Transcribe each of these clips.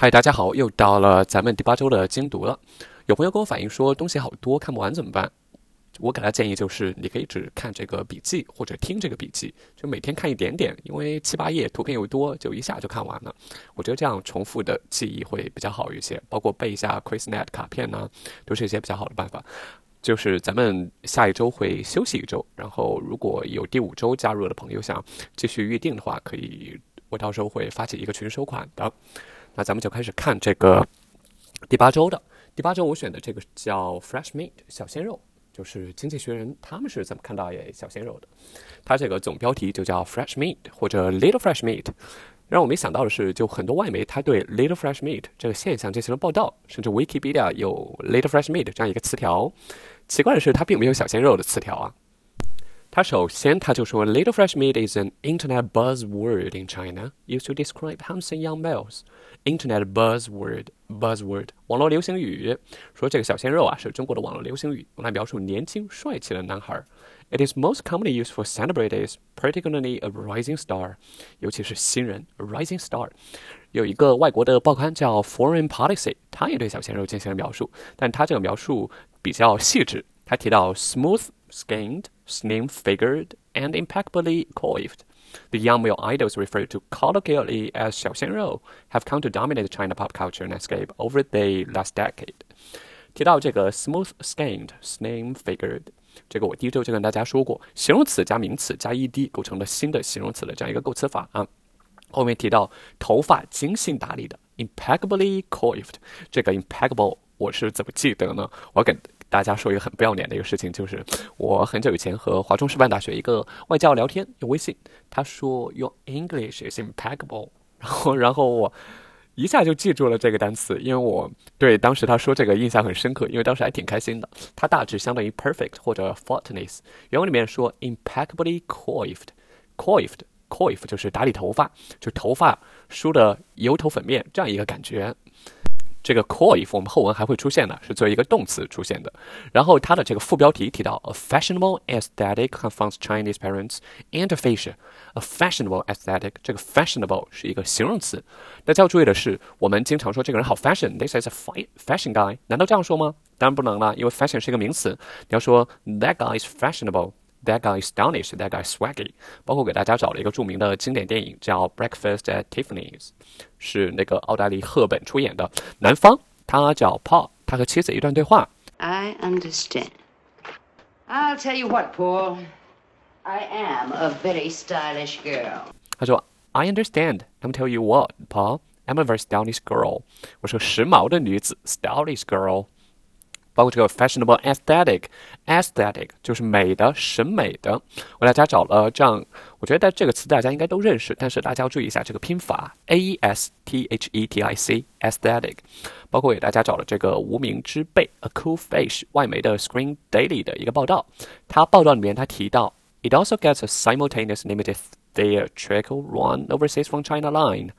嗨，大家好，又到了咱们第八周的精读了。有朋友跟我反映说东西好多看不完怎么办？我给他建议就是，你可以只看这个笔记或者听这个笔记，就每天看一点点，因为七八页图片又多，就一下就看完了。我觉得这样重复的记忆会比较好一些，包括背一下 QuizNet 卡片呢，都是一些比较好的办法。就是咱们下一周会休息一周，然后如果有第五周加入的朋友想继续预定的话，可以，我到时候会发起一个群收款的。那咱们就开始看这个第八周的第八周，我选的这个叫 Fresh Meat 小鲜肉，就是经济学人他们是怎么看到小鲜肉的。它这个总标题就叫 Fresh Meat 或者 Little Fresh Meat。让我没想到的是，就很多外媒它对 Little Fresh Meat 这个现象进行了报道，甚至 Wikipedia 有 Little Fresh Meat 这样一个词条。奇怪的是，它并没有小鲜肉的词条啊。他首先他就说，Little fresh meat is an internet buzzword in China, used to describe handsome young males. Internet buzzword, buzzword，网络流行语。说这个小鲜肉啊，是中国的网络流行语，用来描述年轻帅气的男孩。It is most commonly used for celebrities, particularly a rising star，尤其是新人，a rising star。有一个外国的报刊叫 Foreign Policy，他也对小鲜肉进行了描述，但他这个描述比较细致。他提到 smooth skinned slim figured, and impeccably coiffed. The young male idols referred to colloquially as 小鲜肉 have come to dominate China pop culture landscape over the last decade. 提到这个 smooth skinned, slim figured，这个我第一周就跟大家说过，形容词加名词加 ed 构成了新的形容词的这样一个构词法啊。后面提到头发精心打理的 impeccably coiffed，这个 impeccable 我是怎么记得呢？我跟 大家说一个很不要脸的一个事情，就是我很久以前和华中师范大学一个外教聊天，用微信，他说 Your English is impeccable，然后然后我一下就记住了这个单词，因为我对当时他说这个印象很深刻，因为当时还挺开心的。它大致相当于 perfect 或者 faultless，原文里面说 impeccably coiffed，coiffed，coiff 就是打理头发，就头发梳的油头粉面这样一个感觉。这个 coif 我们后文还会出现的，是作为一个动词出现的。然后它的这个副标题提到 a fashionable aesthetic confounds Chinese parents and fashion。a fashionable aesthetic，这个 fashionable 是一个形容词。大家要注意的是，我们经常说这个人好 fashion，this is a fashion guy，难道这样说吗？当然不能了，因为 fashion 是一个名词。你要说 that guy is fashionable。That guy is stylish. That guy is swaggy. 包括给大家找了一个着名的经典电影，叫《Breakfast at Tiffany's》，是那个奥黛丽·赫本出演的。男方他叫 Paul，他和妻子一段对话。I understand. I'll tell you what, Paul. I am a very stylish girl. 他说：“I understand. Let me tell you what, Paul. I'm a very stylish girl. 我是个时髦的女子，stylish girl。” 包括这个 fashionable aesthetic，aesthetic 就是美的、审美的。我大家找了这样，我觉得这个词大家应该都认识，但是大家要注意一下这个拼法，a e s t h e t i c，aesthetic。包括给大家找了这个无名之辈 a cool fish 外媒的 Screen Daily 的一个报道，它报道里面它提到，it also gets a simultaneous limited theatrical run overseas from China Line。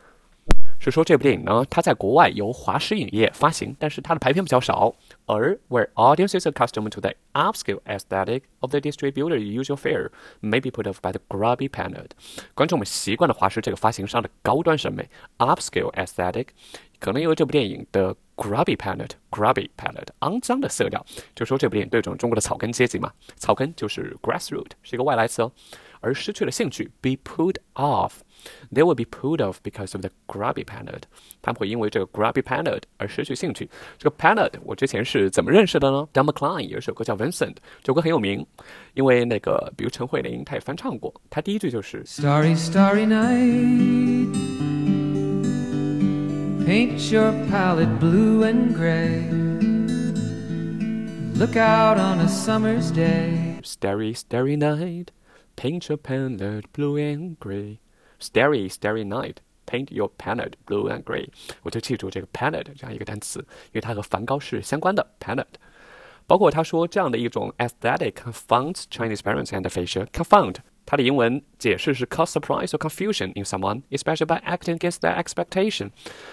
是说这部电影呢，它在国外由华视影业发行，但是它的排片比较少。而 where audiences accustomed to the upscale aesthetic of the distributor usual fare may be put off by the grubby panel，观众们习惯了华视这个发行商的高端审美 upscale aesthetic，可能因为这部电影的 grubby palette，grubby palette，肮脏的色调，就说这部电影对准中国的草根阶级嘛，草根就是 grassroot，是一个外来词哦，而失去了兴趣，be put off。They will be put off because of the grubby palette。他们会因为这个 grubby palette 而失去兴趣。这个 palette 我之前是怎么认识的呢？Don McLean 有一首歌叫 Vincent，这首歌很有名，因为那个比如陈慧琳她也翻唱过。她第一句就是 Starry Starry Night。Paint your palette blue and gray. Look out on a summer's day. Starry, starry night. Paint your palette blue and gray. Starry, starry night, paint your palette blue and gray。我就记住这个 palette 这样一个单词，因为它和梵高是相关的 palette。包括他说这样的一种 aesthetic confounds Chinese parents and fashion confound。它的英文解释是 cause surprise or confusion in someone, especially by acting against their expectation。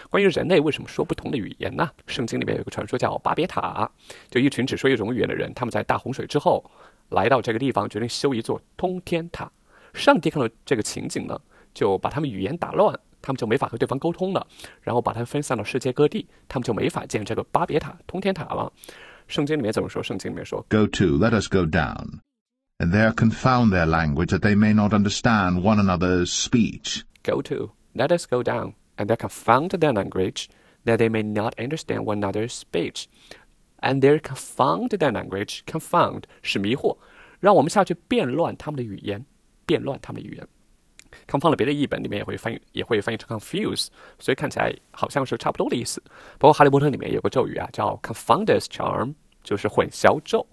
关于人类为什么说不同的语言呢？圣经里面有个传说叫巴别塔，就一群只说一种语言的人，他们在大洪水之后 来到这个地方，决定修一座通天塔。上帝看到这个情景呢？就把他们语言打乱， 他们就没法和对方沟通了，然后把他们分散到世界各地，他们就没法建这个巴别塔、通天塔了。圣经里面怎么说？圣经里面说：“Go to, let us go down, and there confound their language, that they may not understand one another's speech. Go to, let us go down, and there confound their language, that they may not understand one another's speech. And there confound their language, confound 是迷惑，让我们下去变乱他们的语言，变乱他们的语言。” confound 别的译本里面也会翻译，也会翻译成 confuse，所以看起来好像是差不多的意思。包括哈利波特里面有个咒语啊，叫 confounders charm，就是混淆咒。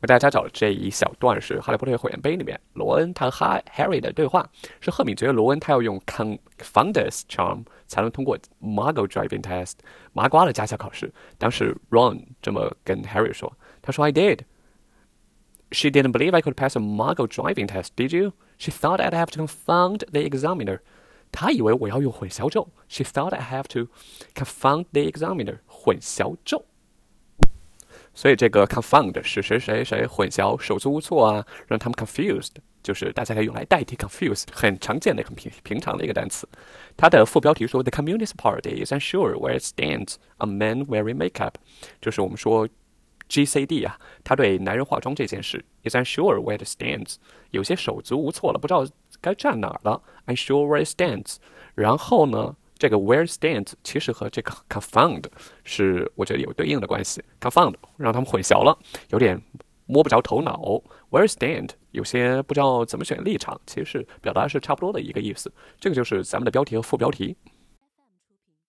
为大家找的这一小段是《哈利波特火焰杯》里面罗恩他和 Harry 的对话，是赫敏觉得罗恩他要用 confounders charm 才能通过 Muggle driving test 麻瓜的驾校考试。当时 Ron 这么跟 Harry 说，他说 I did。She didn't believe I could pass a Muggle driving test, did you? She thought I'd have to confound the examiner. 她以为我要用混淆咒。She thought I'd have to confound the examiner. 混淆咒。所以这个 confound 是谁谁谁混淆、手足无措啊，让他们 confused，就是大家可以用来代替 confused，很常见的、很平平常的一个单词。它的副标题说 The Communist Party is unsure where it stands on men wearing makeup，就是我们说 GCD 啊，他对男人化妆这件事 is unsure where it stands，有些手足无措了，不知道该站哪儿了。unsure where it stands。然后呢，这个 where stands 其实和这个 confound 是我觉得有对应的关系。confound 让他们混淆了，有点摸不着头脑。where stand 有些不知道怎么选立场，其实表达是差不多的一个意思。这个就是咱们的标题和副标题。